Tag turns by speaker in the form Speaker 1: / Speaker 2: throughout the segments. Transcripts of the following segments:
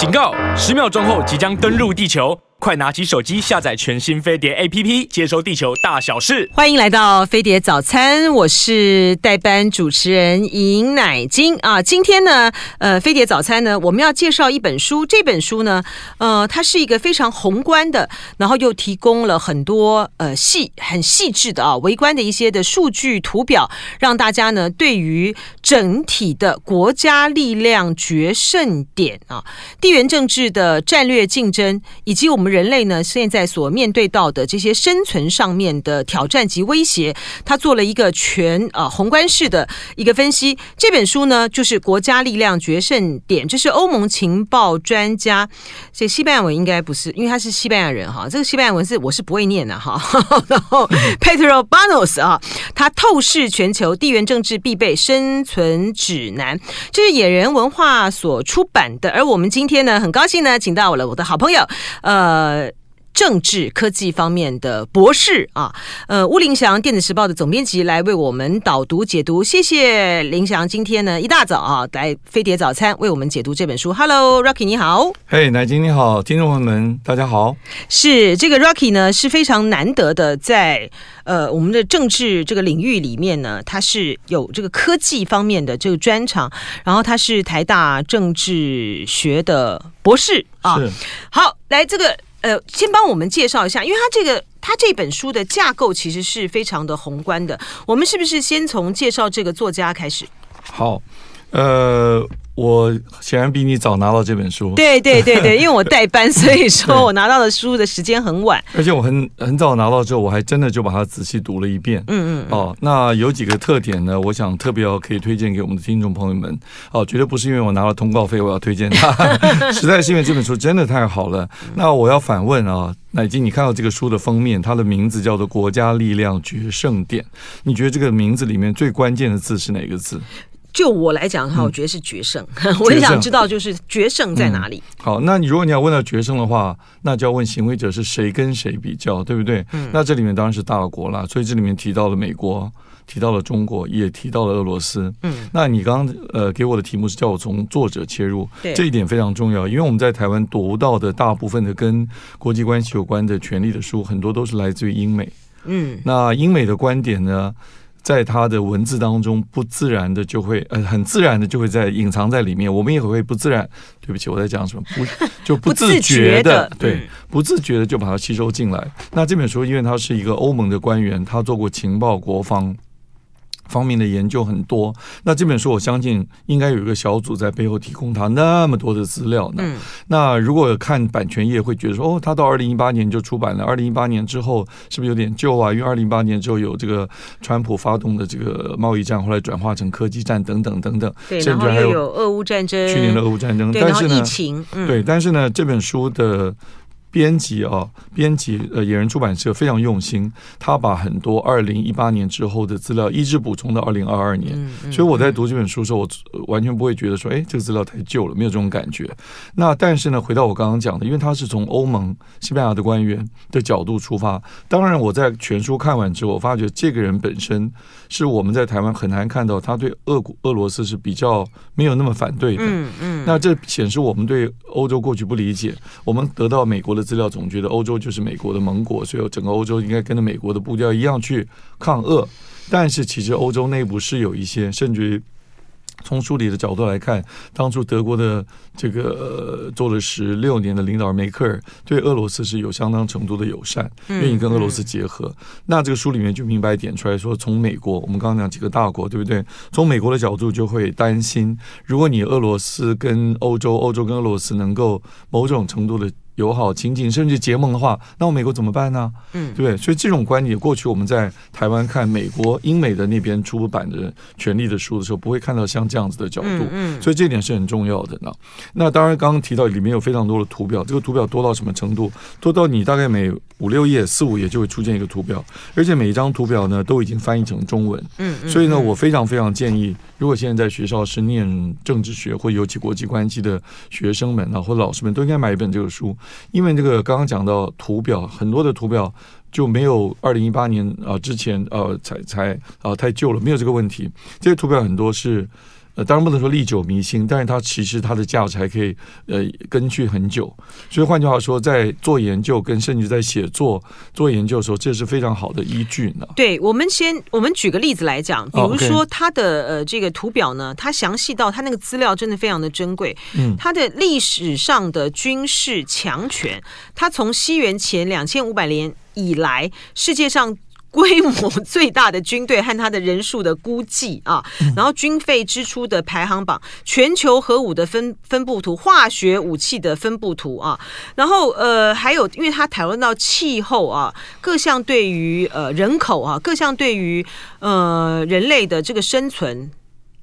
Speaker 1: 警告！十秒钟后即将登陆地球。快拿起手机下载全新飞碟 APP，接收地球大小事。
Speaker 2: 欢迎来到飞碟早餐，我是代班主持人尹乃金啊。今天呢，呃，飞碟早餐呢，我们要介绍一本书。这本书呢，呃，它是一个非常宏观的，然后又提供了很多呃细很细致的啊，微观的一些的数据图表，让大家呢对于整体的国家力量决胜点啊，地缘政治的战略竞争，以及我们。人类呢，现在所面对到的这些生存上面的挑战及威胁，他做了一个全啊、呃、宏观式的一个分析。这本书呢，就是《国家力量决胜点》，这是欧盟情报专家，这西班牙文应该不是，因为他是西班牙人哈。这个西班牙文是我是不会念的哈。然后 Pedro Banos 啊，他透视全球地缘政治必备生存指南，这是野人文化所出版的。而我们今天呢，很高兴呢，请到了我的好朋友，呃。呃，政治科技方面的博士啊，呃，巫林祥电子时报的总编辑来为我们导读解读，谢谢林祥，今天呢一大早啊来飞碟早餐为我们解读这本书。Hello，Rocky 你好，
Speaker 3: 嘿，乃晶你好，听众朋友们大家好。
Speaker 2: 是这个 Rocky 呢是非常难得的在，在呃我们的政治这个领域里面呢，他是有这个科技方面的这个专长，然后他是台大政治学的博士啊。
Speaker 3: 是，
Speaker 2: 好，来这个。呃，先帮我们介绍一下，因为他这个他这本书的架构其实是非常的宏观的。我们是不是先从介绍这个作家开始？
Speaker 3: 好，呃。我显然比你早拿到这本书。
Speaker 2: 对对对对，因为我代班，所以说我拿到的书的时间很晚。
Speaker 3: 而且我很很早拿到之后，我还真的就把它仔细读了一遍。嗯嗯。哦，那有几个特点呢？我想特别要可以推荐给我们的听众朋友们。哦，绝对不是因为我拿了通告费我要推荐它，实在是因为这本书真的太好了。那我要反问啊，乃金，你看到这个书的封面，它的名字叫做《国家力量决胜点》，你觉得这个名字里面最关键的字是哪个字？
Speaker 2: 就我来讲的话，我觉得是决胜。嗯、我也想知道，就是决胜在哪里？嗯、
Speaker 3: 好，那你如果你要问到决胜的话，那就要问行为者是谁跟谁比较，对不对？嗯、那这里面当然是大国了，所以这里面提到了美国，提到了中国，也提到了俄罗斯。嗯，那你刚刚呃给我的题目是叫我从作者切入，对这一点非常重要，因为我们在台湾读到的大部分的跟国际关系有关的权利的书，很多都是来自于英美。嗯，那英美的观点呢？在他的文字当中，不自然的就会呃，很自然的就会在隐藏在里面。我们也会不自然，对不起，我在讲什么？不就不自觉的，对，不自觉的就把它吸收进来。那这本书，因为他是一个欧盟的官员，他做过情报、国防。方面的研究很多，那这本书我相信应该有一个小组在背后提供他那么多的资料呢。嗯、那如果看版权页会觉得说，哦，他到二零一八年就出版了，二零一八年之后是不是有点旧啊？因为二零一八年之后有这个川普发动的这个贸易战，后来转化成科技战等等等等，
Speaker 2: 对，
Speaker 3: 甚至还
Speaker 2: 有俄乌战争，
Speaker 3: 去年的俄乌战争，
Speaker 2: 对，
Speaker 3: 但是呢，
Speaker 2: 疫情，嗯、
Speaker 3: 对，但是呢，这本书的。编辑啊，编辑呃，野人出版社非常用心，他把很多二零一八年之后的资料一直补充到二零二二年，嗯嗯、所以我在读这本书的时候，我完全不会觉得说，哎，这个资料太旧了，没有这种感觉。那但是呢，回到我刚刚讲的，因为他是从欧盟、西班牙的官员的角度出发，当然我在全书看完之后，我发觉这个人本身是我们在台湾很难看到他对俄国、俄罗斯是比较没有那么反对的。嗯嗯，那这显示我们对欧洲过去不理解，我们得到美国的。资料总觉得欧洲就是美国的盟国，所以整个欧洲应该跟着美国的步调一样去抗俄。但是其实欧洲内部是有一些，甚至于从书里的角度来看，当初德国的这个、呃、做了十六年的领导人梅克尔对俄罗斯是有相当程度的友善，愿意跟俄罗斯结合。嗯、那这个书里面就明白点出来说，从美国，我们刚刚讲几个大国，对不对？从美国的角度就会担心，如果你俄罗斯跟欧洲，欧洲跟俄罗斯能够某种程度的。友好亲近，甚至结盟的话，那我美国怎么办呢？嗯，对不对？所以这种观点，过去我们在台湾看美国、英美的那边出版的权力的书的时候，不会看到像这样子的角度。嗯，嗯，所以这点是很重要的呢。那当然，刚刚提到里面有非常多的图表，这个图表多到什么程度？多到你大概每五六页、四五页就会出现一个图表，而且每一张图表呢都已经翻译成中文。嗯，嗯，所以呢，我非常非常建议，如果现在在学校是念政治学或尤其国际关系的学生们啊，或老师们，都应该买一本这个书。因为这个刚刚讲到图表，很多的图表就没有二零一八年啊之前呃才才啊太旧了，没有这个问题。这些图表很多是呃，当然不能说历久弥新，但是它其实它的价值还可以呃根据很久。所以换句话说，在做研究跟甚至在写作做研究的时候，这是非常好的依据呢。
Speaker 2: 对，我们先我们举个例子来讲，比如说它的呃这个图表呢，它详细到它那个资料真的非常的珍贵。嗯，它的历史上的军事强权，它从西元前两千五百年以来，世界上。规模最大的军队和他的人数的估计啊，然后军费支出的排行榜，全球核武的分分布图，化学武器的分布图啊，然后呃还有，因为它讨论到气候啊，各项对于呃人口啊，各项对于呃人类的这个生存。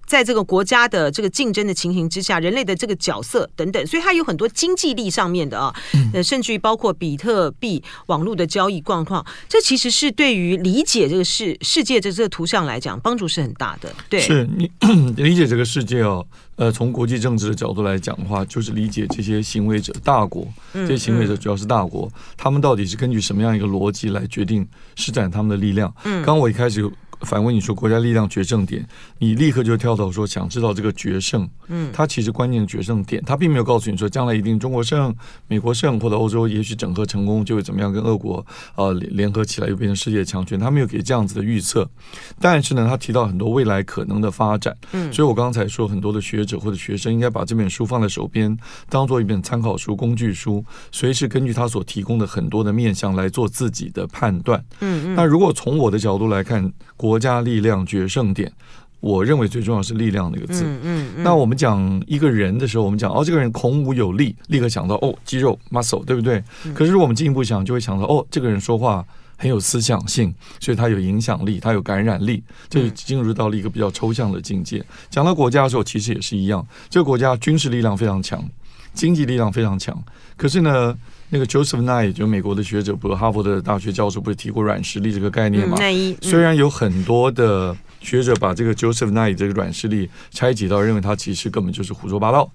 Speaker 2: 在这个国家的这个竞争的情形之下，人类的这个角色等等，所以它有很多经济力上面的啊，呃，甚至于包括比特币网络的交易状况，这其实是对于理解这个世世界的这个图像来讲，帮助是很大的。对，
Speaker 3: 是你 理解这个世界哦，呃，从国际政治的角度来讲的话，就是理解这些行为者大国，这些行为者主要是大国，他们到底是根据什么样一个逻辑来决定施展他们的力量？嗯，刚刚我一开始。反问你说国家力量决胜点，你立刻就跳到说想知道这个决胜，嗯，它其实关键的决胜点，它并没有告诉你说将来一定中国胜、美国胜或者欧洲也许整合成功就会怎么样跟俄国呃联合起来又变成世界强权，他没有给这样子的预测，但是呢，他提到很多未来可能的发展，嗯，所以我刚才说很多的学者或者学生应该把这本书放在手边，当做一本参考书、工具书，随时根据他所提供的很多的面向来做自己的判断，嗯嗯，那如果从我的角度来看。国家力量决胜点，我认为最重要是“力量”那个字。嗯嗯，嗯。那我们讲一个人的时候，我们讲哦，这个人孔武有力，立刻想到哦，肌肉 muscle，对不对？可是如果我们进一步想，就会想到哦，这个人说话很有思想性，所以他有影响力，他有感染力，这就进入到了一个比较抽象的境界。讲到国家的时候，其实也是一样，这个国家军事力量非常强，经济力量非常强，可是呢，那个 Joseph Nye 就美国的学者，不是哈佛的大学教授，不是提过软实力这个概念吗？虽然有很多的学者把这个 Joseph Nye 这个软实力拆解到认为他其实根本就是胡说八道，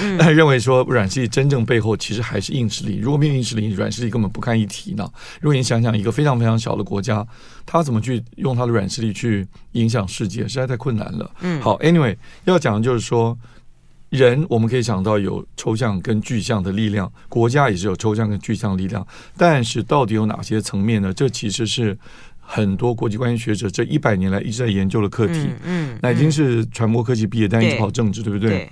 Speaker 3: 嗯、但 认为说软实力真正背后其实还是硬实力。如果没有硬实力，软实力根本不堪一提呢。如果你想想一个非常非常小的国家，他怎么去用他的软实力去影响世界，实在太困难了。嗯，好，Anyway，要讲的就是说。人我们可以想到有抽象跟具象的力量，国家也是有抽象跟具象力量，但是到底有哪些层面呢？这其实是很多国际关系学者这一百年来一直在研究的课题。嗯，嗯，已经是传播科技毕业，但一直跑政治，对，对不对？对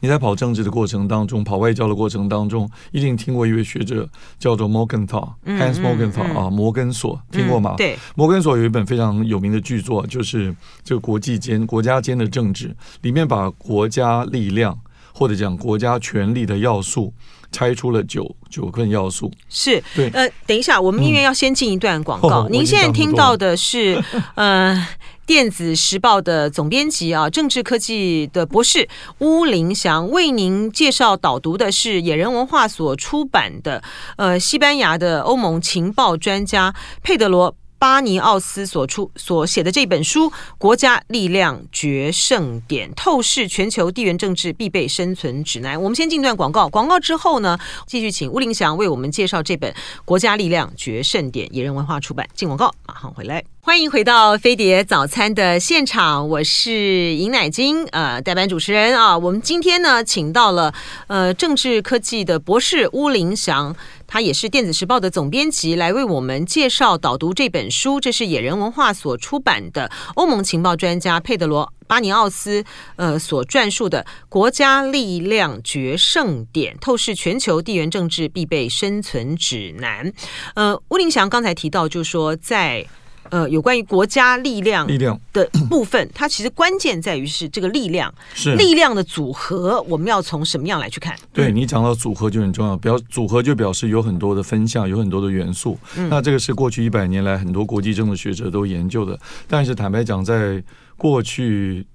Speaker 3: 你在跑政治的过程当中，跑外交的过程当中，一定听过一位学者叫做 Morgenthau，Hans、嗯、Morgenthau、嗯、啊，摩根索，听过吗？嗯、对，摩根索有一本非常有名的巨作，就是这个国际间、国家间的政治，里面把国家力量或者讲国家权力的要素拆出了九九份要素。是，对，呃，等一下，我们因为要先进一段广告，嗯、您现在听到的是，呃。电子时报的总编辑啊，政治科技的博士巫林祥为您介绍导读的是野人文化所出版的，呃，西班牙的欧盟情报专家佩德罗。巴尼奥斯所出所写的这本书《国家力量决胜点》，透视全球地缘政治必备生存指南。我们先进段广告，广告之后呢，继续请巫林祥为我们介绍这本《国家力量决胜点》，野人文化出版。进广告，马上回来。欢迎回到飞碟早餐的现场，我是尹乃金，呃，代班主持人啊。我们今天呢，请到了呃政治科技的博士巫林祥。他也是电子时报的总编辑，来为我们介绍导读这本书。这是野人文化所出版的欧盟情报专家佩德罗·巴尼奥斯呃所撰述的《国家力量决胜点：透视全球地缘政治必备生存指南》。呃，吴林祥刚才提到，就说在。呃，有关于国家力量力量的部分，它其实关键在于是这个力量是力量的组合，我们要从什么样来去看？对，你讲到组合就很重要，表组合就表示有很多的分项，有很多的元素。嗯，那这个是过去一百年来很多国际政治学者都研究的，但是坦白讲，在过去。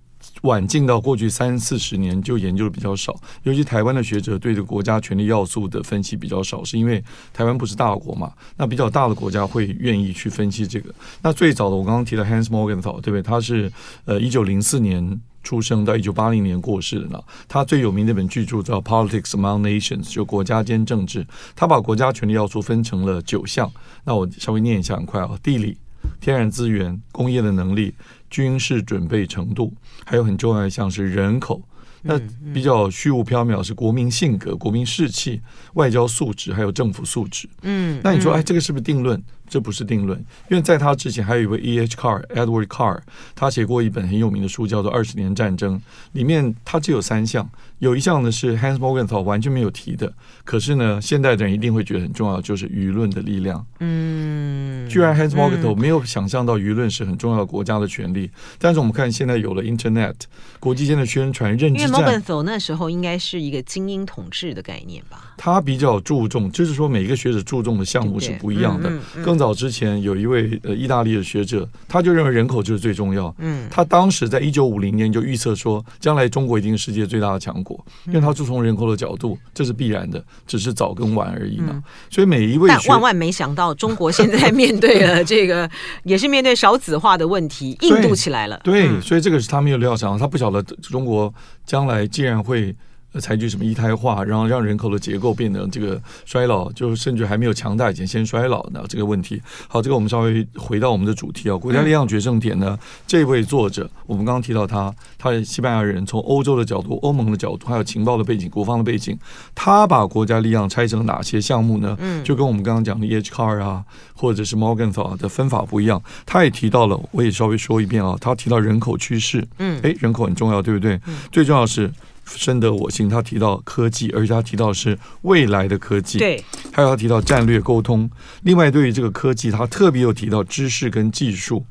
Speaker 3: 晚近到过去三四十年就研究的比较少，尤其台湾的学者对这个国家权力要素的分析比较少，是因为台湾不是大国嘛？那比较大的国家会愿意去分析这个。那最早的我刚刚提到 Hans Morgental，对不对？他是呃一九零四年出生到一九八零年过世的呢。他最有名的一本巨著叫《Politics Among Nations》，就国家间政治。他把国家权力要素分成了九项。那我稍微念一下，很快啊，地理、天然资源、工业的能力。军事准备程度，还有很重要的像是人口。那比较虚无缥缈是国民性格、国民士气、外交素质，还有政府素质。嗯，那你说，哎，这个是不是定论？这不是定论，因为在他之前还有一位 E. H. Carr，Edward Carr，他写过一本很有名的书，叫做《二十年战争》，里面他只有三项，有一项呢是 Hans Morgenthau 完全没有提的，可是呢，现代的人一定会觉得很重要，就是舆论的力量。嗯，居然 Hans Morgenthau 没有想象到舆论是很重要的国家的权利，但是我们看现在有了 Internet，国际间的宣传认知战。因为
Speaker 2: Morgenthau 那时候应该是一个精英统治的概念吧？
Speaker 3: 他比较注重，就是说每一个学者注重的项目是不一样的。更早之前有一位呃意大利的学者，他就认为人口就是最重要。嗯，他当时在一九五零年就预测说，将来中国一定是世界最大的强国，因为他注重人口的角度，这是必然的，只是早跟晚而已嘛。所以每一位，
Speaker 2: 但万万没想到，中国现在面对了 这个，也是面对少子化的问题，印度起来了。
Speaker 3: 对，所以这个是他没有料想，他不晓得中国将来既然会。采取什么一胎化，然后让人口的结构变得这个衰老，就甚至还没有强大以前先衰老呢？这个问题。好，这个我们稍微回到我们的主题啊，国家力量决胜点呢？这位作者，我们刚刚提到他，他是西班牙人，从欧洲的角度、欧盟的角度，还有情报的背景、国防的背景，他把国家力量拆成哪些项目呢？嗯就跟我们刚刚讲的 E.H. Carr 啊，或者是 Morgenthau 的分法不一样。他也提到了，我也稍微说一遍啊，他提到人口趋势，嗯，诶，人口很重要，对不对？最重要是。深得我心，他提到科技，而且他提到是未来的科技。对，还有他提到战略沟通。另外，对于这个科技，他特别有提到知识跟技术。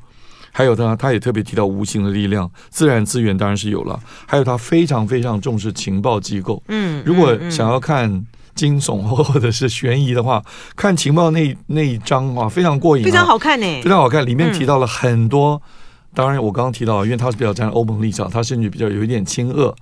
Speaker 3: 还有他，他也特别提到无形的力量，自然资源当然是有了。还有他非常非常重视情报机构。嗯，如果想要看惊悚或者是悬疑的话，看情报那那一章啊，非常过瘾，
Speaker 2: 非常好看呢，
Speaker 3: 非常好看。里面提到了很多，当然我刚刚提到，因为他是比较站在欧盟立场，他甚至比较有一点亲俄。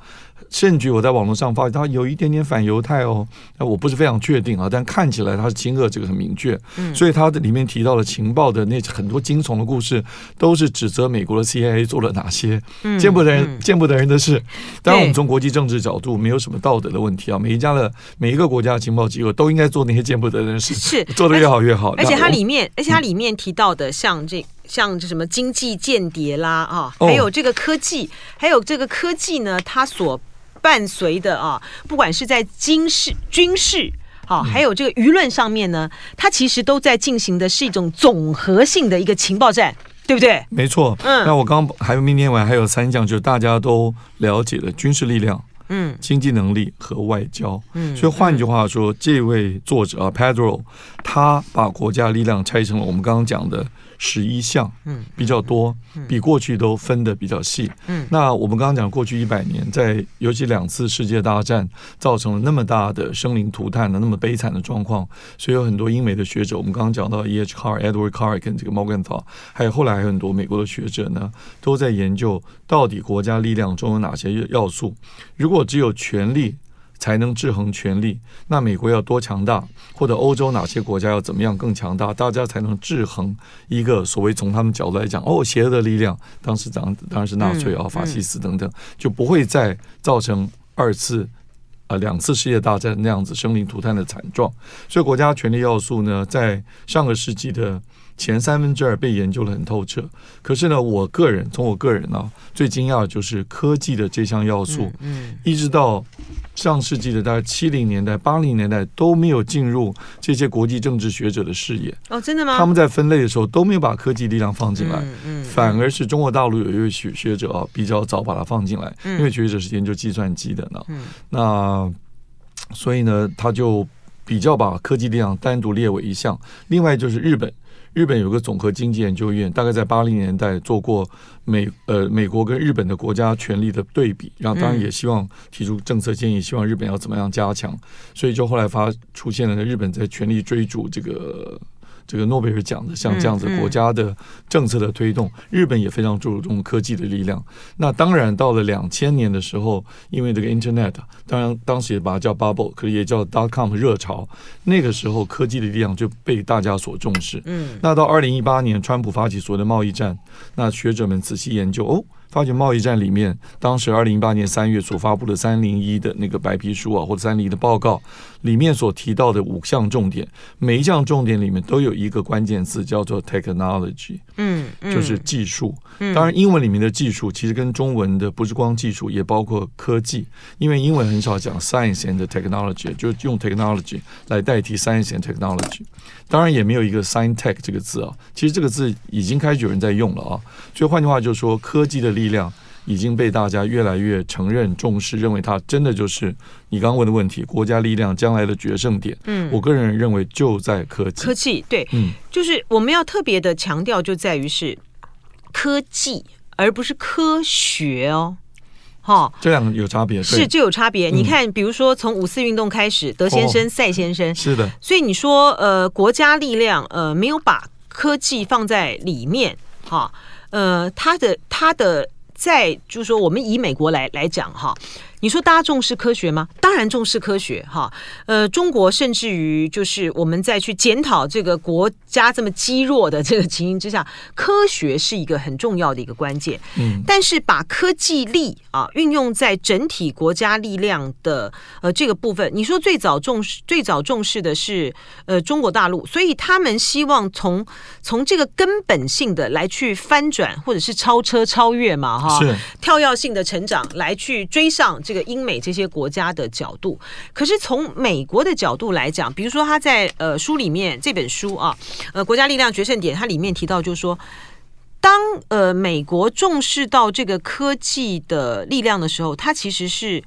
Speaker 3: 甚至我在网络上发现他有一点点反犹太哦，那我不是非常确定啊，但看起来他是亲俄，这个很明确。嗯，所以他的里面提到了情报的那很多惊悚的故事，都是指责美国的 CIA 做了哪些见不得人、见不得人的事。当然，我们从国际政治角度，没有什么道德的问题啊。每一家的每一个国家的情报机构都应该做那些见不得人的事，是 做的越好越好。
Speaker 2: 而且它里面，而且它里面提到的，像这像这什么经济间谍啦啊，还有这个科技，还有这个科技呢，它所伴随的啊，不管是在军事、军事，好，还有这个舆论上面呢，它其实都在进行的是一种总和性的一个情报战，对不对？
Speaker 3: 没错。嗯，那我刚还有明天晚还有三项，就是大家都了解的军事力量、嗯，经济能力和外交。嗯，所以换句话说，嗯、这位作者啊，Pedro，他把国家力量拆成了我们刚刚讲的。十一项，嗯，比较多，比过去都分得比较细。嗯，那我们刚刚讲过去一百年，在尤其两次世界大战造成了那么大的生灵涂炭的那么悲惨的状况，所以有很多英美的学者，我们刚刚讲到 E.H. Carr、Edward Carr 跟这个 Morgenthau，还有后来还有很多美国的学者呢，都在研究到底国家力量中有哪些要素。如果只有权力，才能制衡权力。那美国要多强大，或者欧洲哪些国家要怎么样更强大，大家才能制衡一个所谓从他们角度来讲哦，邪恶的力量。当时当当然是纳粹啊、法西斯等等，就不会再造成二次啊两次世界大战那样子生灵涂炭的惨状。所以国家权力要素呢，在上个世纪的。前三分之二被研究的很透彻，可是呢，我个人从我个人呢、啊，最惊讶的就是科技的这项要素，嗯，嗯一直到上世纪的大概七零年代、八零年代都没有进入这些国际政治学者的视野。
Speaker 2: 哦，真的吗？
Speaker 3: 他们在分类的时候都没有把科技力量放进来，嗯，嗯反而是中国大陆有一位学学者啊，比较早把它放进来，嗯、因为学者是研究计算机的呢，嗯，那所以呢，他就比较把科技力量单独列为一项。另外就是日本。日本有个总和经济研究院，大概在八零年代做过美呃美国跟日本的国家权力的对比，然后当然也希望提出政策建议，希望日本要怎么样加强，所以就后来发出现了日本在全力追逐这个。这个诺贝尔奖的像这样子国家的政策的推动，日本也非常注重科技的力量。那当然到了两千年的时候，因为这个 Internet，当然当时也把它叫 Bubble，可是也叫 Dot Com 热潮。那个时候科技的力量就被大家所重视。嗯，那到二零一八年，川普发起所谓的贸易战，那学者们仔细研究哦。发觉贸易战里面，当时二零一八年三月所发布的三零一的那个白皮书啊，或者三零一的报告里面所提到的五项重点，每一项重点里面都有一个关键字叫做 technology，
Speaker 2: 嗯，嗯，
Speaker 3: 就是技术。当然，英文里面的技术其实跟中文的不是光技术，也包括科技，因为英文很少讲 science and technology，就是用 technology 来代替 science and technology。当然，也没有一个 science tech 这个字啊，其实这个字已经开始有人在用了啊。所以换句话就是说，科技的力量已经被大家越来越承认、重视，认为它真的就是你刚刚问的问题，国家力量将来的决胜点。嗯，我个人认为就在科技。
Speaker 2: 科技对，嗯，就是我们要特别的强调，就在于是科技，而不是科学哦。哈，
Speaker 3: 这两个有差别，
Speaker 2: 是就有差别。你看，比如说从五四运动开始，德先生、赛先生，
Speaker 3: 是的。
Speaker 2: 所以你说，呃，国家力量，呃，没有把科技放在里面，哈。呃，他的他的在就是说，我们以美国来来讲哈，你说大家重视科学吗？当然重视科学哈。呃，中国甚至于就是我们在去检讨这个国家这么积弱的这个情形之下，科学是一个很重要的一个关键。嗯，但是把科技力啊运用在整体国家力量的呃这个部分，你说最早重视最早重视的是呃中国大陆，所以他们希望从从这个根本性的来去翻转或者是超车超越嘛哈，是跳跃性的成长来去追上这个英美这些国家的角度。可是从美国的角度来讲，比如说他在呃书里面这本书啊。呃，国家力量决胜点，它里面提到，就是说，当呃美国重视到这个科技的力量的时候，它其实是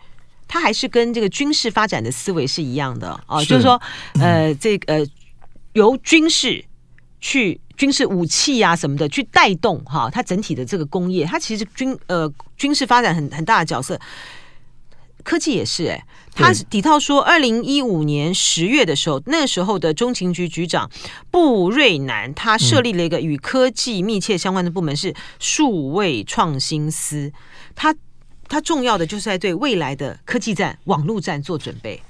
Speaker 2: 它还是跟这个军事发展的思维是一样的啊，是就是说，呃，这个、呃、由军事去军事武器啊什么的去带动哈、啊，它整体的这个工业，它其实军呃军事发展很很大的角色。科技也是哎、欸，他底套说，二零一五年十月的时候，那时候的中情局局长布瑞南，他设立了一个与科技密切相关的部门，是数位创新司。他他重要的就是在对未来的科技战、网络战做准备。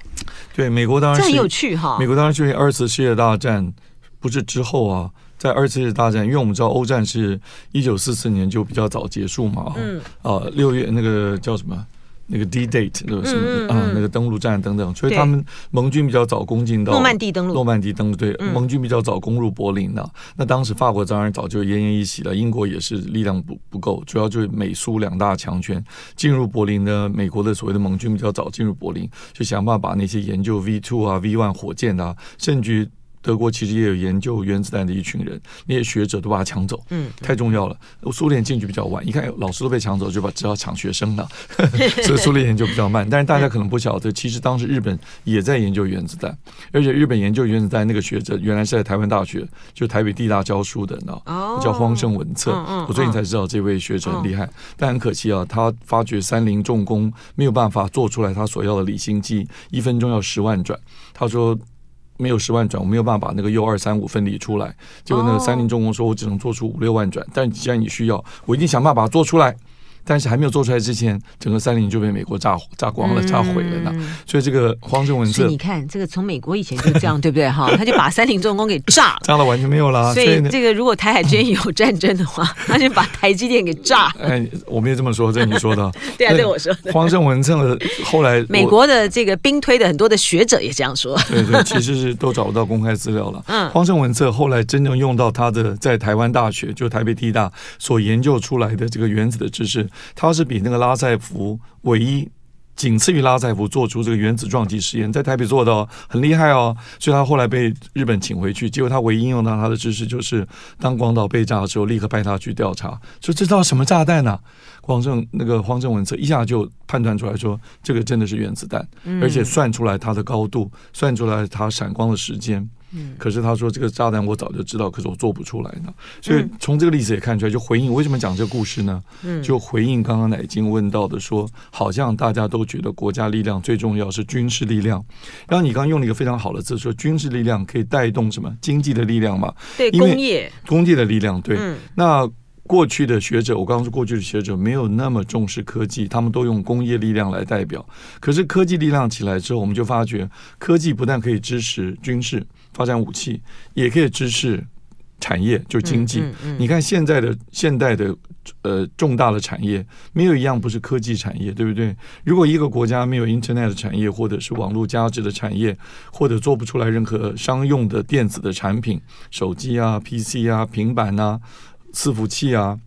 Speaker 3: 对，美国当然
Speaker 2: 这很有趣哈。
Speaker 3: 美国当然就是二次世界大战不是之后啊，在二次世界大战，因为我们知道欧战是一九四四年就比较早结束嘛，嗯啊，六月那个叫什么？那个 D-Date 那个什么啊，那个登陆战等等，所以他们盟军比较早攻进到诺曼底登陆，诺曼底登陆对，盟军比较早攻入柏林的。那当时法国当然早就奄奄一息了，英国也是力量不不够，主要就是美苏两大强权进入柏林的。美国的所谓的盟军比较早进入柏林，就想办法把那些研究 V two 啊、V one 火箭啊，甚至。德国其实也有研究原子弹的一群人，那些学者都把他抢走，嗯，太重要了。苏联进去比较晚，一看老师都被抢走，就把只好抢学生了，所以苏联研究比较慢。但是大家可能不晓得，其实当时日本也在研究原子弹，而且日本研究原子弹那个学者原来是在台湾大学，就台北地大教书的，呢，叫荒胜文策。我最近才知道这位学者很厉害，但很可惜啊，他发觉三菱重工没有办法做出来他所要的离心机，一分钟要十万转。他说。没有十万转，我没有办法把那个 U 二三五分离出来。结果那个三菱重工说，我只能做出五六万转，但既然你需要，我一定想办法把它做出来。但是还没有做出来之前，整个三菱就被美国炸炸光了，炸毁了呢。所以这个荒胜文策，
Speaker 2: 你看这个从美国以前就这样，对不对哈？他就把三菱重工给炸了，
Speaker 3: 炸了完全没有啦。
Speaker 2: 所以这个如果台海之间有战争的话，他就把台积电给炸。
Speaker 3: 哎，我没有这么说，这是你说的。
Speaker 2: 对啊，对我说的。
Speaker 3: 荒胜文策后来，
Speaker 2: 美国的这个兵推的很多的学者也这样说。
Speaker 3: 对对，其实是都找不到公开资料了。嗯，荒胜文策后来真正用到他的在台湾大学，就台北地大所研究出来的这个原子的知识，他是比那个。拉塞夫唯一仅次于拉塞夫做出这个原子撞击实验，在台北做到很厉害哦，所以他后来被日本请回去。结果他唯一应用到他的知识，就是当广岛被炸的时候，立刻派他去调查，说这叫什么炸弹呢、啊？荒胜那个荒正文则一下就判断出来说，这个真的是原子弹，而且算出来它的高度，算出来它闪光的时间。嗯，可是他说这个炸弹我早就知道，可是我做不出来呢。所以从这个例子也看出来，就回应为什么讲这个故事呢？嗯，就回应刚刚乃菁问到的说，好像大家都觉得国家力量最重要是军事力量。然后你刚刚用了一个非常好的字，说军事力量可以带动什么经济的力量嘛？
Speaker 2: 对，工业
Speaker 3: 工业的力量。对，那。过去的学者，我刚刚说过去的学者没有那么重视科技，他们都用工业力量来代表。可是科技力量起来之后，我们就发觉，科技不但可以支持军事发展武器，也可以支持产业，就是经济。
Speaker 2: 嗯嗯嗯、
Speaker 3: 你看现在的现代的呃重大的产业，没有一样不是科技产业，对不对？如果一个国家没有 Internet 的产业，或者是网络价值的产业，或者做不出来任何商用的电子的产品，手机啊、PC 啊、平板啊、伺服器啊、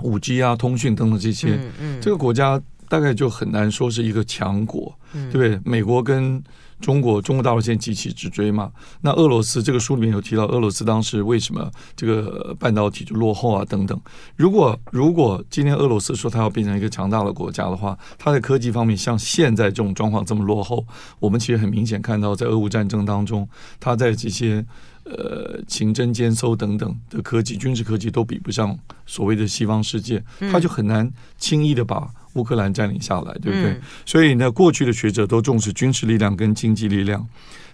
Speaker 3: 五 G 啊、通讯等等这些，这个国家大概就很难说是一个强国，
Speaker 2: 嗯、
Speaker 3: 对不对？美国跟中国，中国大陆现在急起直追嘛。那俄罗斯这个书里面有提到，俄罗斯当时为什么这个半导体就落后啊等等。如果如果今天俄罗斯说它要变成一个强大的国家的话，它在科技方面像现在这种状况这么落后，我们其实很明显看到，在俄乌战争当中，它在这些呃情侦监搜等等的科技、军事科技都比不上所谓的西方世界，它就很难轻易的把。乌克兰占领下来，对不对？嗯、所以呢，过去的学者都重视军事力量跟经济力量，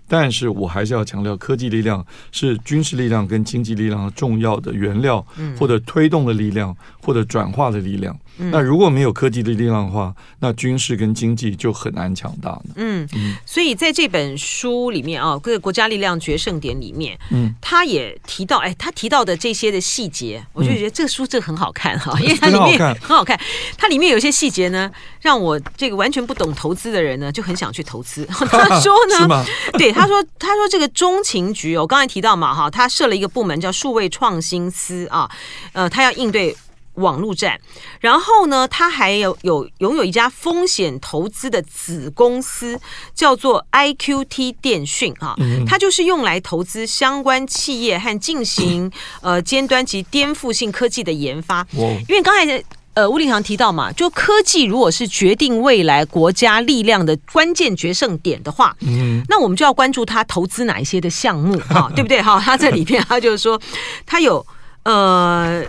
Speaker 3: 但是我还是要强调，科技力量是军事力量跟经济力量的重要的原料，或者推动的力量，或者转化的力量。那如果没有科技的力量的话，那军事跟经济就很难强大。
Speaker 2: 嗯，所以在这本书里面啊，《各个国家力量决胜点》里面，嗯，他也提到，哎，他提到的这些的细节，我就觉得这个书这个很好看哈，因为它里面很好看，它里面有些细节呢，让我这个完全不懂投资的人呢就很想去投资。他说呢？对，他说，他说这个中情局，我刚才提到嘛哈，他设了一个部门叫数位创新司啊，呃，他要应对。网络战，然后呢，他还有有拥有一家风险投资的子公司，叫做 IQT 电讯啊，它就是用来投资相关企业和进行呃尖端及颠覆性科技的研发。因为刚才呃吴礼强提到嘛，就科技如果是决定未来国家力量的关键决胜点的话，嗯那我们就要关注他投资哪一些的项目哈，对不对哈？他这里边他就是说，他有呃。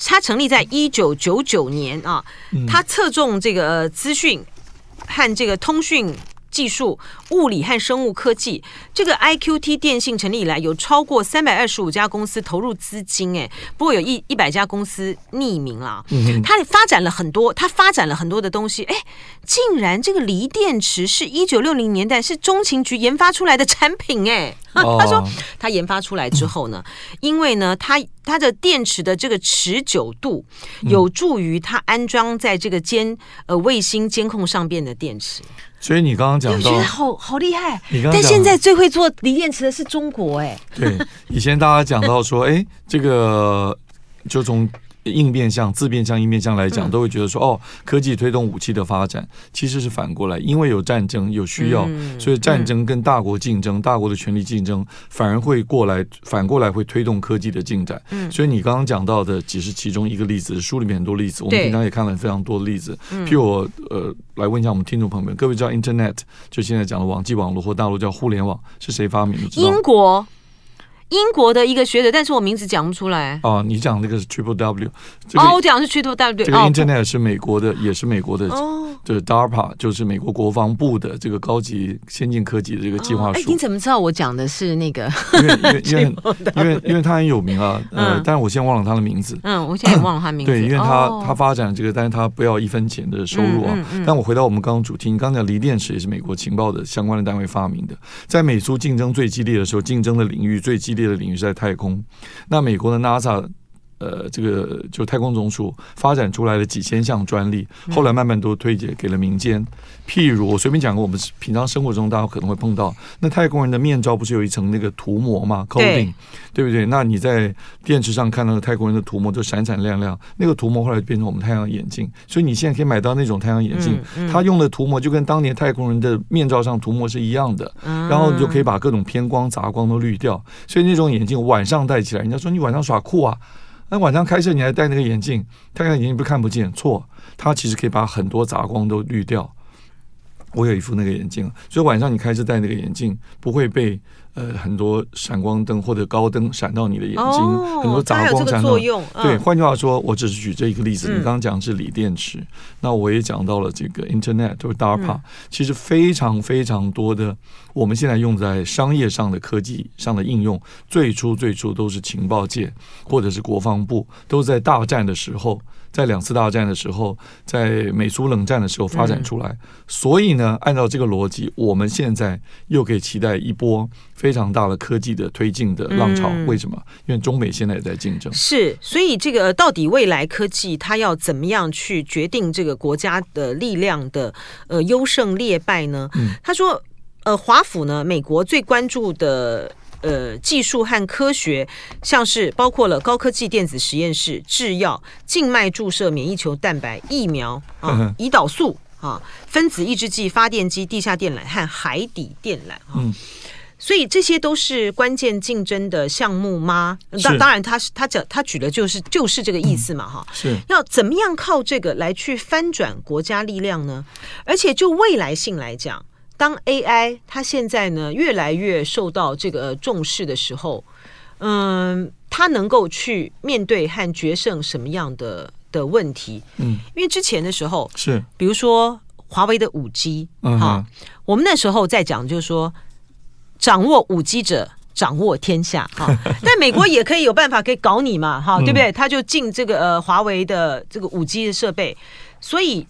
Speaker 2: 它成立在一九九九年啊，它侧重这个资讯和这个通讯技术、物理和生物科技。这个 IQT 电信成立以来，有超过三百二十五家公司投入资金，哎，不过有一一百家公司匿名了。它发展了很多，它发展了很多的东西，哎，竟然这个锂电池是一九六零年代是中情局研发出来的产品，哎。他说，他研发出来之后呢，因为呢，它它的电池的这个持久度有助于它安装在这个监呃卫星监控上边的电池。
Speaker 3: 所以你刚刚讲到，
Speaker 2: 觉得好好厉害。
Speaker 3: 你刚刚，
Speaker 2: 但现在最会做锂电池的是中国，哎。
Speaker 3: 对，以前大家讲到说，哎，这个就从。应变相、自变相、应变相来讲，都会觉得说，哦，科技推动武器的发展，其实是反过来，因为有战争、有需要，所以战争跟大国竞争、大国的权力竞争，反而会过来，反过来会推动科技的进展。所以你刚刚讲到的，只是其中一个例子，书里面很多例子，我们平常也看了非常多的例子。譬如我呃，来问一下我们听众朋友们，各位知道 Internet 就现在讲的网际网络或大陆叫互联网是谁发明的？
Speaker 2: 英国。英国的一个学者，但是我名字讲不出来。
Speaker 3: 哦，你讲那个是 Triple W。
Speaker 2: 哦，我讲的是 Triple W。
Speaker 3: 这个 Internet 是美国的，也是美国的。哦，就是 DARPA，就是美国国防部的这个高级先进科技的这个计划书。
Speaker 2: 哎，你怎么知道我讲的是那个？
Speaker 3: 因为因为 因为因为因为他很有名啊，呃，但是我现在忘了他的名字。
Speaker 2: 嗯，我现在也忘了他名字。
Speaker 3: 对，因为他他发展这个，但是他不要一分钱的收入啊。但我回到我们刚刚主题，你刚讲锂电池也是美国情报的相关的单位发明的。在美苏竞争最激烈的时候，竞争的领域最激烈的领域在太空，那美国的 NASA。呃，这个就太空总署发展出来的几千项专利，后来慢慢都推荐给了民间。譬如我随便讲个，我们平常生活中大家可能会碰到，那太空人的面罩不是有一层那个涂膜嘛？coating，对不对？那你在电池上看到的太空人的涂膜就闪闪亮亮，那个涂膜后来变成我们太阳眼镜，所以你现在可以买到那种太阳眼镜，它用的涂膜就跟当年太空人的面罩上涂膜是一样的，然后你就可以把各种偏光、杂光都滤掉，所以那种眼镜晚上戴起来，人家说你晚上耍酷啊。那晚上开车你还戴那个眼镜，戴那个眼镜不是看不见？错，它其实可以把很多杂光都滤掉。我有一副那个眼镜，所以晚上你开车戴那个眼镜不会被。呃，很多闪光灯或者高灯闪到你的眼睛，哦、很多杂光闪到。嗯、对，换句话说，我只是举这一个例子。嗯、你刚刚讲的是锂电池，那我也讲到了这个 Internet，就是 DARPA、嗯。其实非常非常多的，我们现在用在商业上的科技上的应用，最初最初都是情报界或者是国防部都在大战的时候在两次大战的时候，在美苏冷战的时候发展出来。嗯、所以呢，按照这个逻辑，我们现在又可以期待一波非常大的科技的推进的浪潮。嗯、为什么？因为中美现在也在竞争。
Speaker 2: 是，所以这个到底未来科技它要怎么样去决定这个国家的力量的呃优胜劣败呢？嗯、他说，呃，华府呢，美国最关注的。呃，技术和科学，像是包括了高科技电子实验室、制药、静脉注射免疫球蛋白、疫苗啊、胰岛素啊、分子抑制剂、发电机、地下电缆和海底电缆啊。嗯，所以这些都是关键竞争的项目吗？当当然，他是他讲他举的就是就是这个意思嘛，哈。
Speaker 3: 是
Speaker 2: 要怎么样靠这个来去翻转国家力量呢？而且就未来性来讲。当 AI 它现在呢越来越受到这个重视的时候，嗯，它能够去面对和决胜什么样的的问题？嗯，因为之前的时候
Speaker 3: 是，
Speaker 2: 比如说华为的五 G，哈，我们那时候在讲就是说，掌握五 G 者掌握天下，哈，但美国也可以有办法可以搞你嘛，哈，对不对？他就进这个呃华为的这个五 G 的设备，所以。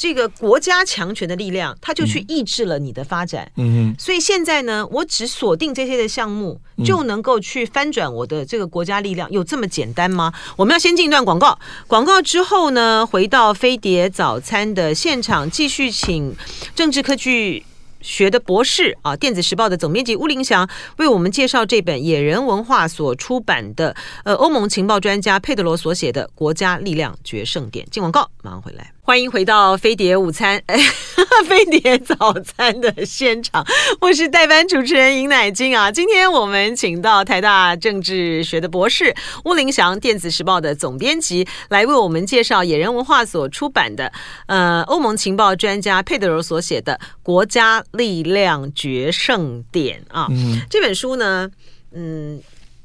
Speaker 2: 这个国家强权的力量，它就去抑制了你的发展。嗯，所以现在呢，我只锁定这些的项目，就能够去翻转我的这个国家力量，有这么简单吗？我们要先进一段广告，广告之后呢，回到飞碟早餐的现场，继续请政治科技学的博士啊，电子时报的总编辑巫林祥为我们介绍这本野人文化所出版的呃欧盟情报专家佩德罗所写的《国家力量决胜点》。进广告，马上回来。欢迎回到飞碟午餐，哎，飞碟早餐的现场，我是代班主持人尹乃菁啊。今天我们请到台大政治学的博士巫林祥，电子时报的总编辑，来为我们介绍野人文化所出版的呃欧盟情报专家佩德罗所写的《国家力量决胜点》啊。嗯，这本书呢，嗯，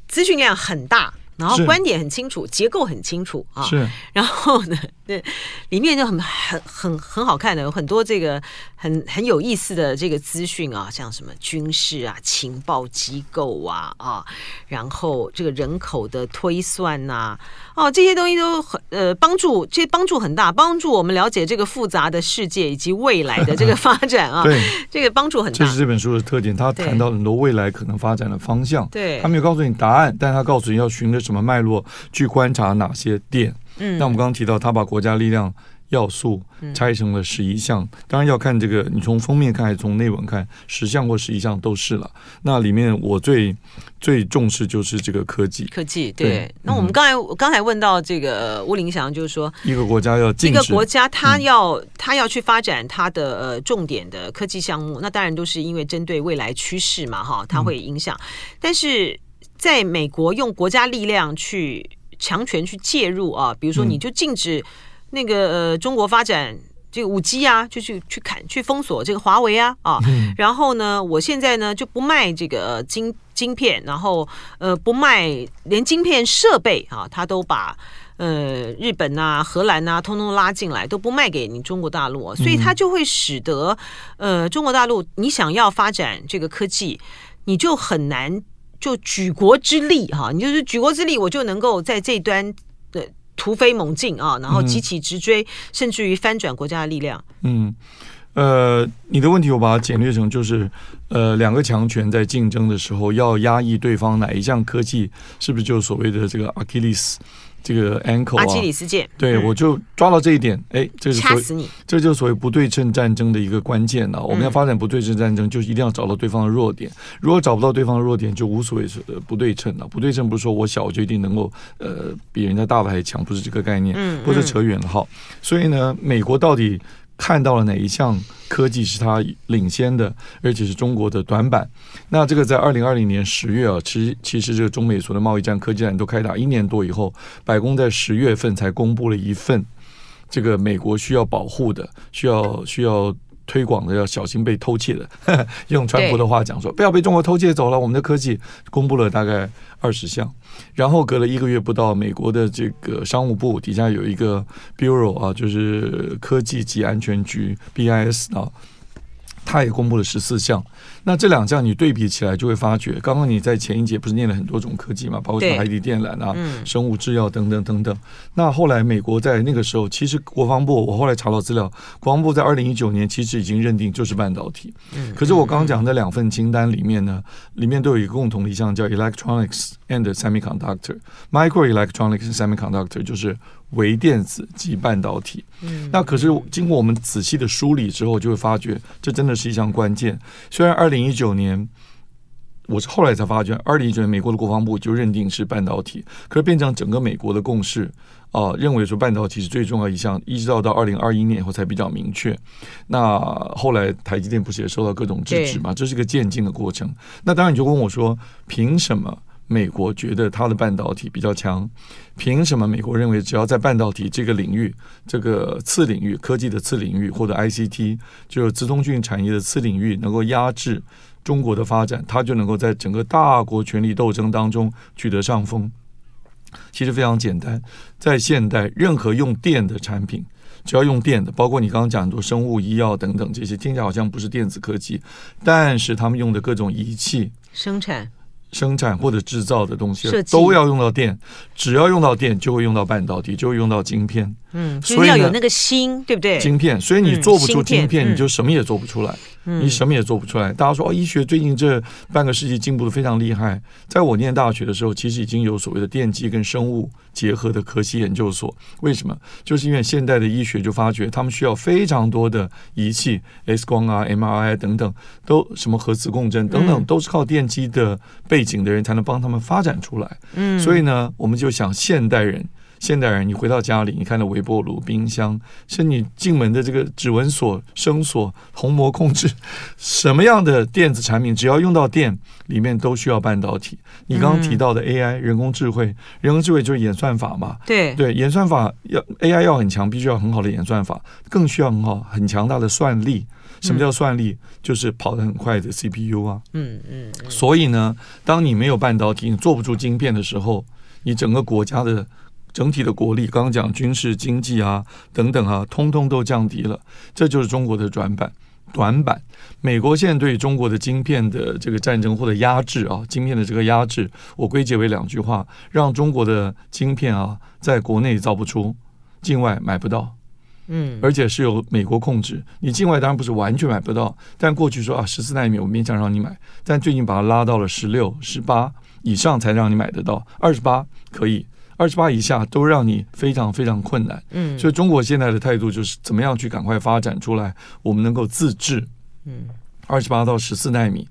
Speaker 2: 资讯量很大。然后观点很清楚，结构很清楚啊。是。然后呢，对，里面就很很很很好看的，有很多这个很很有意思的这个资讯啊，像什么军事啊、情报机构啊啊，然后这个人口的推算呐、啊，哦，这些东西都很呃帮助，这些帮助很大，帮助我们了解这个复杂的世界以及未来的这个 发展啊。对，这个帮助很大。
Speaker 3: 这是这本书的特点，他谈到很多未来可能发展的方向。对，他没有告诉你答案，但他告诉你要循着。什么脉络去观察哪些点？嗯，那我们刚刚提到，他把国家力量要素拆成了十一项，当然要看这个，你从封面看还是从内文看，十项或十一项都是了。那里面我最最重视就是这个科技，
Speaker 2: 科技对。对。那我们刚才、嗯、刚才问到这个吴林祥，就是说
Speaker 3: 一个国家要进，
Speaker 2: 一个国家他要他、嗯、要去发展他的呃重点的科技项目，那当然都是因为针对未来趋势嘛，哈，它会影响，嗯、但是。在美国用国家力量去强权去介入啊，比如说你就禁止那个呃中国发展这个五 G 啊，就去去砍去封锁这个华为啊啊，然后呢，我现在呢就不卖这个晶晶片，然后呃不卖连晶片设备啊，他都把呃日本呐、啊、荷兰呐、啊、通通拉进来，都不卖给你中国大陆，所以它就会使得呃中国大陆你想要发展这个科技，你就很难。就举国之力哈，你就是举国之力，我就能够在这一端的突飞猛进啊，然后急起直追，嗯、甚至于翻转国家的力量。嗯，
Speaker 3: 呃，你的问题我把它简略成就是，呃，两个强权在竞争的时候要压抑对方哪一项科技，是不是就所谓的这个阿基里斯？这个 ankle 啊，
Speaker 2: 阿基里斯腱，
Speaker 3: 对，我就抓到这一点，哎，这是
Speaker 2: 掐死你，
Speaker 3: 这就是所谓不对称战争的一个关键了。我们要发展不对称战争，就一定要找到对方的弱点。如果找不到对方的弱点，就无所谓是不对称了。不对称不是说我小我就一定能够呃比人家大的还强，不是这个概念，嗯或者扯远了哈。所以呢，美国到底看到了哪一项科技是它领先的，而且是中国的短板？那这个在二零二零年十月啊，其实其实这个中美所的贸易战、科技战都开打一年多以后，白宫在十月份才公布了一份这个美国需要保护的、需要需要推广的、要小心被偷窃的，呵 呵用川普的话讲说，不要被中国偷窃走了。我们的科技公布了大概二十项。然后隔了一个月不到，美国的这个商务部底下有一个 Bureau 啊，就是科技及安全局 BIS 啊，他也公布了十四项。那这两项你对比起来，就会发觉，刚刚你在前一节不是念了很多种科技嘛，包括什么海底电缆啊、嗯、生物制药等等等等。那后来美国在那个时候，其实国防部我后来查到资料，国防部在二零一九年其实已经认定就是半导体。嗯、可是我刚刚讲的两份清单里面呢，里面都有一个共同的一项叫 electronics and semiconductor，microelectronics and semiconductor 就是。微电子及半导体，嗯，那可是经过我们仔细的梳理之后，就会发觉这真的是一项关键。虽然二零一九年，我是后来才发觉，二零一九年美国的国防部就认定是半导体，可是变成整个美国的共识啊，认为说半导体是最重要一项，一直到到二零二一年以后才比较明确。那后来台积电不是也受到各种制止嘛？这是个渐进的过程。那当然你就问我说，凭什么？美国觉得它的半导体比较强，凭什么美国认为只要在半导体这个领域、这个次领域、科技的次领域或者 ICT，就是资通讯产业的次领域，能够压制中国的发展，它就能够在整个大国权力斗争当中取得上风？其实非常简单，在现代，任何用电的产品，只要用电的，包括你刚刚讲很多生物医药等等这些，听起来好像不是电子科技，但是他们用的各种仪器
Speaker 2: 生产。
Speaker 3: 生产或者制造的东西都要用到电，只要用到电，就会用到半导体，就会用到晶片。
Speaker 2: 嗯，所以要有那个芯，对不对？
Speaker 3: 晶片，所以你做不出晶片，你就什么也做不出来。你什么也做不出来。大家说哦，医学最近这半个世纪进步的非常厉害。在我念大学的时候，其实已经有所谓的电机跟生物结合的科系研究所。为什么？就是因为现代的医学就发觉，他们需要非常多的仪器，X 光啊、MRI 等等，都什么核磁共振等等，都是靠电机的背景的人才能帮他们发展出来。嗯，所以呢，我们就想现代人。现代人，你回到家里，你看到微波炉、冰箱，是你进门的这个指纹锁、声锁、虹膜控制，什么样的电子产品，只要用到电，里面都需要半导体。你刚刚提到的 AI、人工智慧，人工智慧就是演算法嘛？
Speaker 2: 对
Speaker 3: 对，演算法要 AI 要很强，必须要很好的演算法，更需要很好、很强大的算力。什么叫算力？就是跑得很快的 CPU 啊。嗯嗯。所以呢，当你没有半导体，你做不出晶片的时候，你整个国家的。整体的国力，刚刚讲军事、经济啊等等啊，通通都降低了，这就是中国的短板。短板，美国现在对中国的晶片的这个战争或者压制啊，晶片的这个压制，我归结为两句话：让中国的晶片啊，在国内造不出，境外买不到，嗯，而且是由美国控制。你境外当然不是完全买不到，但过去说啊，十四纳米我勉强让你买，但最近把它拉到了十六、十八以上才让你买得到，二十八可以。二十八以下都让你非常非常困难，嗯，所以中国现在的态度就是怎么样去赶快发展出来，我们能够自制，嗯，二十八到十四纳米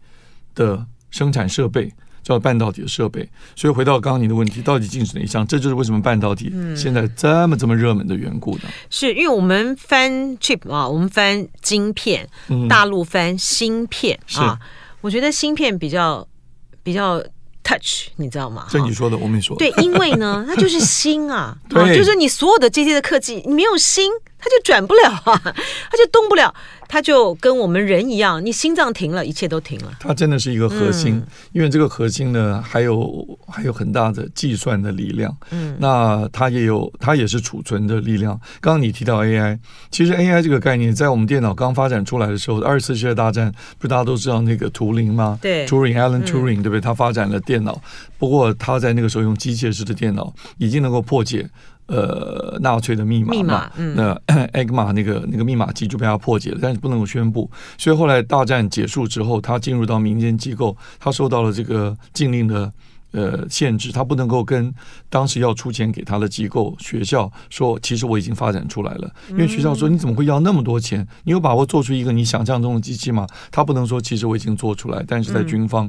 Speaker 3: 的生产设备，叫半导体的设备。所以回到刚刚您的问题，到底禁止哪一项？这就是为什么半导体现在这么这么热门的缘故呢？
Speaker 2: 是因为我们翻 chip 啊，我们翻晶片，大陆翻芯片啊，我觉得芯片比较比较。touch，你知道吗？
Speaker 3: 这你说的，我没说。
Speaker 2: 对，因为呢，它就是心啊，啊，就是你所有的这些的科技，你没有心，它就转不了啊，它就动不了。它就跟我们人一样，你心脏停了，一切都停了。
Speaker 3: 它真的是一个核心，嗯、因为这个核心呢，还有还有很大的计算的力量。嗯，那它也有，它也是储存的力量。刚刚你提到 AI，其实 AI 这个概念，在我们电脑刚发展出来的时候，二次世界大战不是大家都知道那个图灵
Speaker 2: 吗？
Speaker 3: 对 Turing，、嗯、对不对？他发展了电脑，不过他在那个时候用机械式的电脑，已经能够破解。呃，纳粹的密码嘛，那艾格玛那个那个密码机就被他破解了，但是不能够宣布。所以后来大战结束之后，他进入到民间机构，他受到了这个禁令的。呃，限制他不能够跟当时要出钱给他的机构学校说，其实我已经发展出来了。因为学校说，你怎么会要那么多钱？你有把握做出一个你想象中的机器吗？他不能说，其实我已经做出来，但是在军方，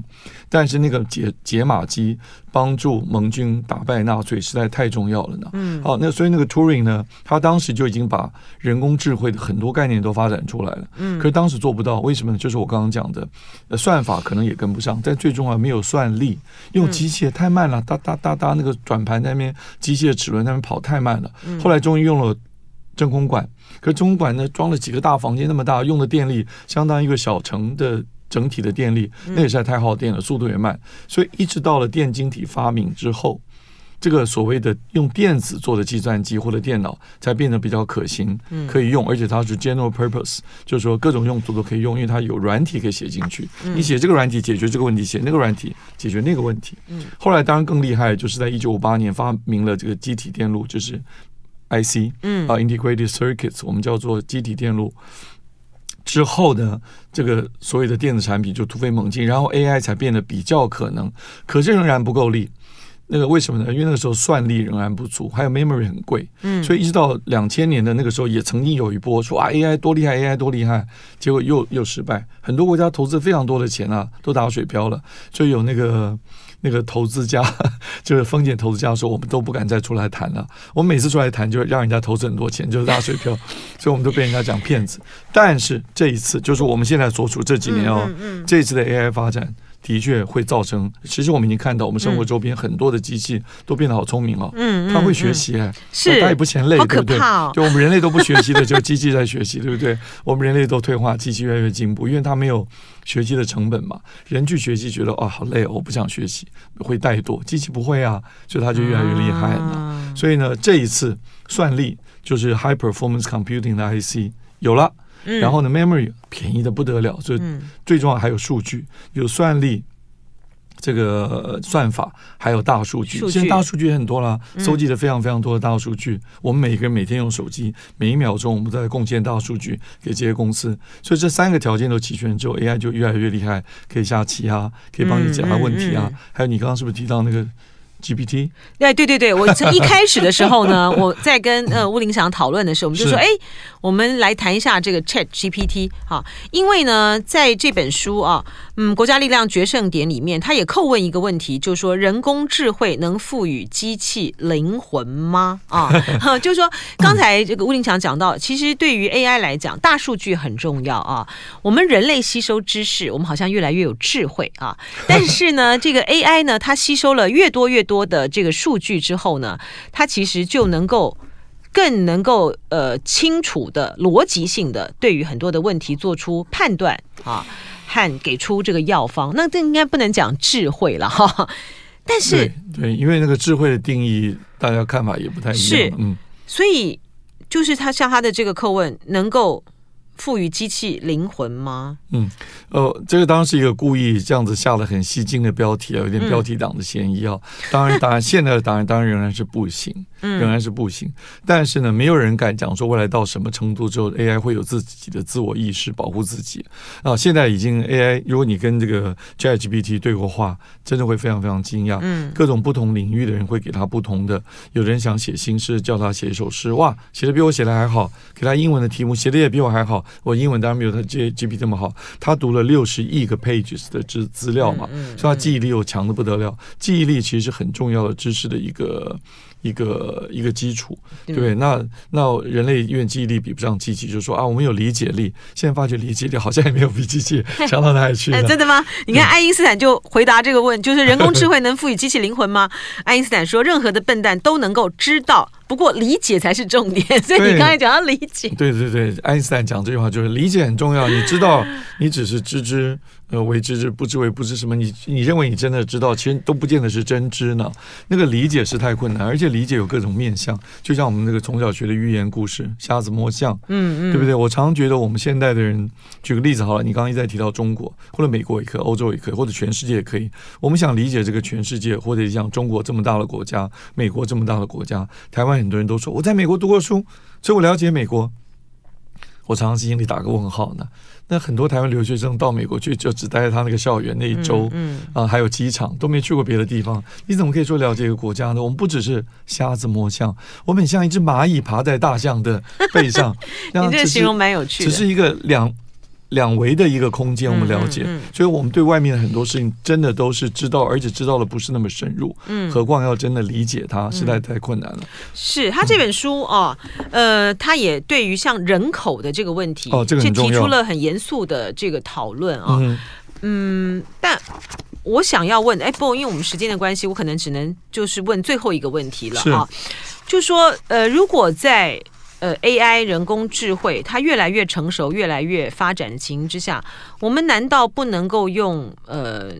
Speaker 3: 但是那个解解码机帮助盟军打败纳粹实在太重要了呢。嗯，好，那所以那个 Turing 呢，他当时就已经把人工智慧的很多概念都发展出来了。嗯，可是当时做不到，为什么呢？就是我刚刚讲的，算法可能也跟不上，但最重要没有算力，用机。机械太慢了，哒哒哒哒，那个转盘那边机械齿轮那边跑太慢了。后来终于用了真空管，可是真空管呢，装了几个大房间那么大，用的电力相当于一个小城的整体的电力，那也实在太耗电了，速度也慢。所以一直到了电晶体发明之后，这个所谓的用电子做的计算机或者电脑才变得比较可行，可以用，而且它是 general purpose，就是说各种用途都可以用，因为它有软体可以写进去。你写这个软体解决这个问题，写那个软体解决那个问题。后来当然更厉害，就是在一九五八年发明了这个机体电路，就是 IC，嗯啊，integrated circuits，我们叫做机体电路。之后呢，这个所有的电子产品就突飞猛进，然后 AI 才变得比较可能，可是仍然不够力。那个为什么呢？因为那个时候算力仍然不足，还有 memory 很贵，嗯，所以一直到两千年的那个时候，也曾经有一波说啊 AI 多厉害，AI 多厉害，结果又又失败，很多国家投资非常多的钱啊，都打水漂了，所以有那个那个投资家，就是风险投资家说，我们都不敢再出来谈了，我们每次出来谈就让人家投资很多钱，就是打水漂，所以我们都被人家讲骗子。但是这一次，就是我们现在所处这几年哦，这一次的 AI 发展。的确会造成，其实我们已经看到，我们生活周边很多的机器都变得好聪明哦。嗯，它会学习，哎，是，它也不嫌累，对不对？就我们人类都不学习的，就机器在学习，对不对？我们人类都退化，机器越来越进步，因为它没有学习的成本嘛。人去学习觉得啊好累哦，我不想学习，会怠惰。机器不会啊，所以它就越来越厉害了。所以呢，这一次算力就是 high performance computing 的 IC 有了。然后呢，memory 便宜的不得了，所以最重要还有数据，有算力，这个算法，还有大数据。现在大数据很多了，收集了非常非常多的大数据。我们每个人每天用手机，每一秒钟我们都在贡献大数据给这些公司。所以这三个条件都齐全之后，AI 就越来越厉害，可以下棋啊，可以帮你解答问题啊。还有你刚刚是不是提到那个？GPT，
Speaker 2: 哎，对对对，我从一开始的时候呢，我在跟呃吴林祥讨论的时候，我们就说，哎，我们来谈一下这个 Chat GPT 哈，因为呢，在这本书啊，嗯，国家力量决胜点里面，他也叩问一个问题，就是说人工智慧能赋予机器灵魂吗？啊，就是说刚才这个吴林祥讲到，其实对于 AI 来讲，大数据很重要啊，我们人类吸收知识，我们好像越来越有智慧啊，但是呢，这个 AI 呢，它吸收了越多越多。多的这个数据之后呢，它其实就能够更能够呃清楚的逻辑性的对于很多的问题做出判断啊，和给出这个药方。那这应该不能讲智慧了哈，但是
Speaker 3: 对，对，因为那个智慧的定义，大家看法也不太一样。
Speaker 2: 是，嗯，所以就是他像他的这个课问能够。赋予机器灵魂吗？嗯，
Speaker 3: 呃，这个当然是一个故意这样子下了很吸睛的标题啊，有点标题党的嫌疑啊。当然，当然，现在的答案当然仍然是不行，仍然是不行。但是呢，没有人敢讲说未来到什么程度之后，AI 会有自己的自我意识，保护自己啊。现在已经 AI，如果你跟这个 ChatGPT 对过话，真的会非常非常惊讶。嗯，各种不同领域的人会给他不同的，有人想写新诗，叫他写一首诗，哇，写的比我写的还好。给他英文的题目，写的也比我还好。我英文当然没有他 GPT 这么好，他读了六十亿个 pages 的资资料嘛，所以他记忆力又强的不得了。记忆力其实是很重要的知识的一个。一个一个基础，对，那那人类因为记忆力比不上机器，就说啊，我们有理解力。现在发觉理解力好像也没有比机器 强到哪里去。
Speaker 2: 真的吗？你看爱因斯坦就回答这个问，就是人工智慧能赋予机器灵魂吗？爱因斯坦说，任何的笨蛋都能够知道，不过理解才是重点。所以你刚才讲到理解，
Speaker 3: 对对对，爱因斯坦讲这句话就是理解很重要。你知道，你只是知之。呃，为知之，不知为不知。什么？你你认为你真的知道，其实都不见得是真知呢。那个理解是太困难，而且理解有各种面向。就像我们那个从小学的寓言故事，瞎子摸象，嗯嗯，对不对？我常常觉得我们现代的人，举个例子好了，你刚刚一再提到中国，或者美国也可以，欧洲也可以，或者全世界也可以。我们想理解这个全世界，或者像中国这么大的国家，美国这么大的国家，台湾很多人都说我在美国读过书，所以我了解美国。我常常心里打个问号呢。那很多台湾留学生到美国去，就只待在他那个校园那一周，嗯，嗯啊，还有机场都没去过别的地方。你怎么可以说了解一个国家呢？我们不只是瞎子摸象，我们很像一只蚂蚁爬在大象的背上。
Speaker 2: 你这个形容蛮有趣的，
Speaker 3: 只是一个两。两维的一个空间，我们了解，嗯嗯。嗯、所以我们对外面的很多事情真的都是知道，而且知道的不是那么深入。嗯，何况要真的理解它，实在太困难了。
Speaker 2: 是他这本书啊，呃，他也对于像人口的这个问题，
Speaker 3: 哦，这个很重要，
Speaker 2: 提出了很严肃的这个讨论啊。嗯，嗯，但我想要问，哎，不，因为我们时间的关系，我可能只能就是问最后一个问题了啊，就说，呃，如果在呃，AI 人工智慧它越来越成熟、越来越发展的情形之下，我们难道不能够用呃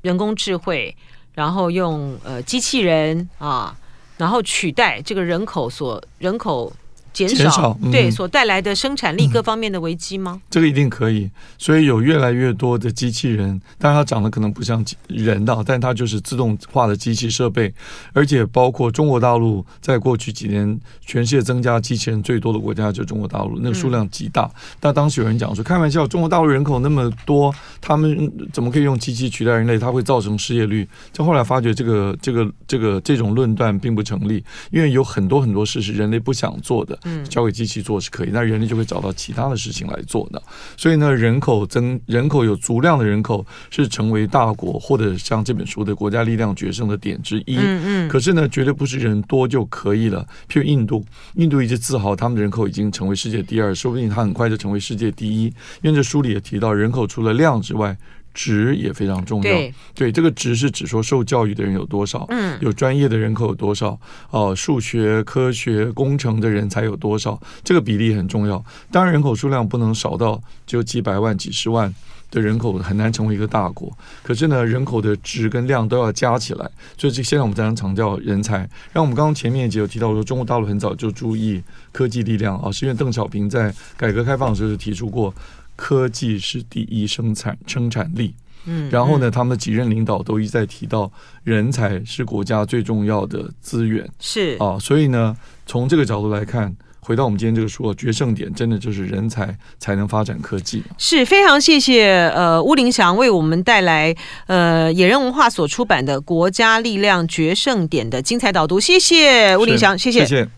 Speaker 2: 人工智慧，然后用呃机器人啊然后取代这个人口所人口。减少，
Speaker 3: 减少嗯、
Speaker 2: 对所带来的生产力各方面的危机吗？
Speaker 3: 这个一定可以，所以有越来越多的机器人，但它长得可能不像人的，但它就是自动化的机器设备，而且包括中国大陆，在过去几年，全世界增加机器人最多的国家就是中国大陆，那个数量极大。嗯、但当时有人讲说，开玩笑，中国大陆人口那么多，他们怎么可以用机器取代人类？它会造成失业率。就后来发觉，这个这个这个这种论断并不成立，因为有很多很多事是人类不想做的。嗯，交给机器做是可以，那人类就会找到其他的事情来做的。所以呢，人口增，人口有足量的人口是成为大国或者像这本书的国家力量决胜的点之一。嗯嗯。可是呢，绝对不是人多就可以了。譬如印度，印度一直自豪他们的人口已经成为世界第二，说不定他很快就成为世界第一。因为这书里也提到，人口除了量之外。质也非常重要，对，对，这个值是指说受教育的人有多少，嗯，有专业的人口有多少，哦、呃，数学、科学、工程的人才有多少，这个比例很重要。当然，人口数量不能少到只有几百万、几十万的人口，很难成为一个大国。可是呢，人口的值跟量都要加起来，所以这现在我们常常强调人才。让我们刚刚前面也有提到说，中国大陆很早就注意科技力量啊，是因为邓小平在改革开放的时候就提出过。科技是第一生产生产力，嗯，然后呢，他们的几任领导都一再提到，人才是国家最重要的资源，是。啊，所以呢，从这个角度来看，回到我们今天这个说，决胜点真的就是人才才能发展科技，是非常谢谢呃乌林祥为我们带来呃野人文化所出版的《国家力量决胜点》的精彩导读，谢谢乌林祥，谢谢。谢谢。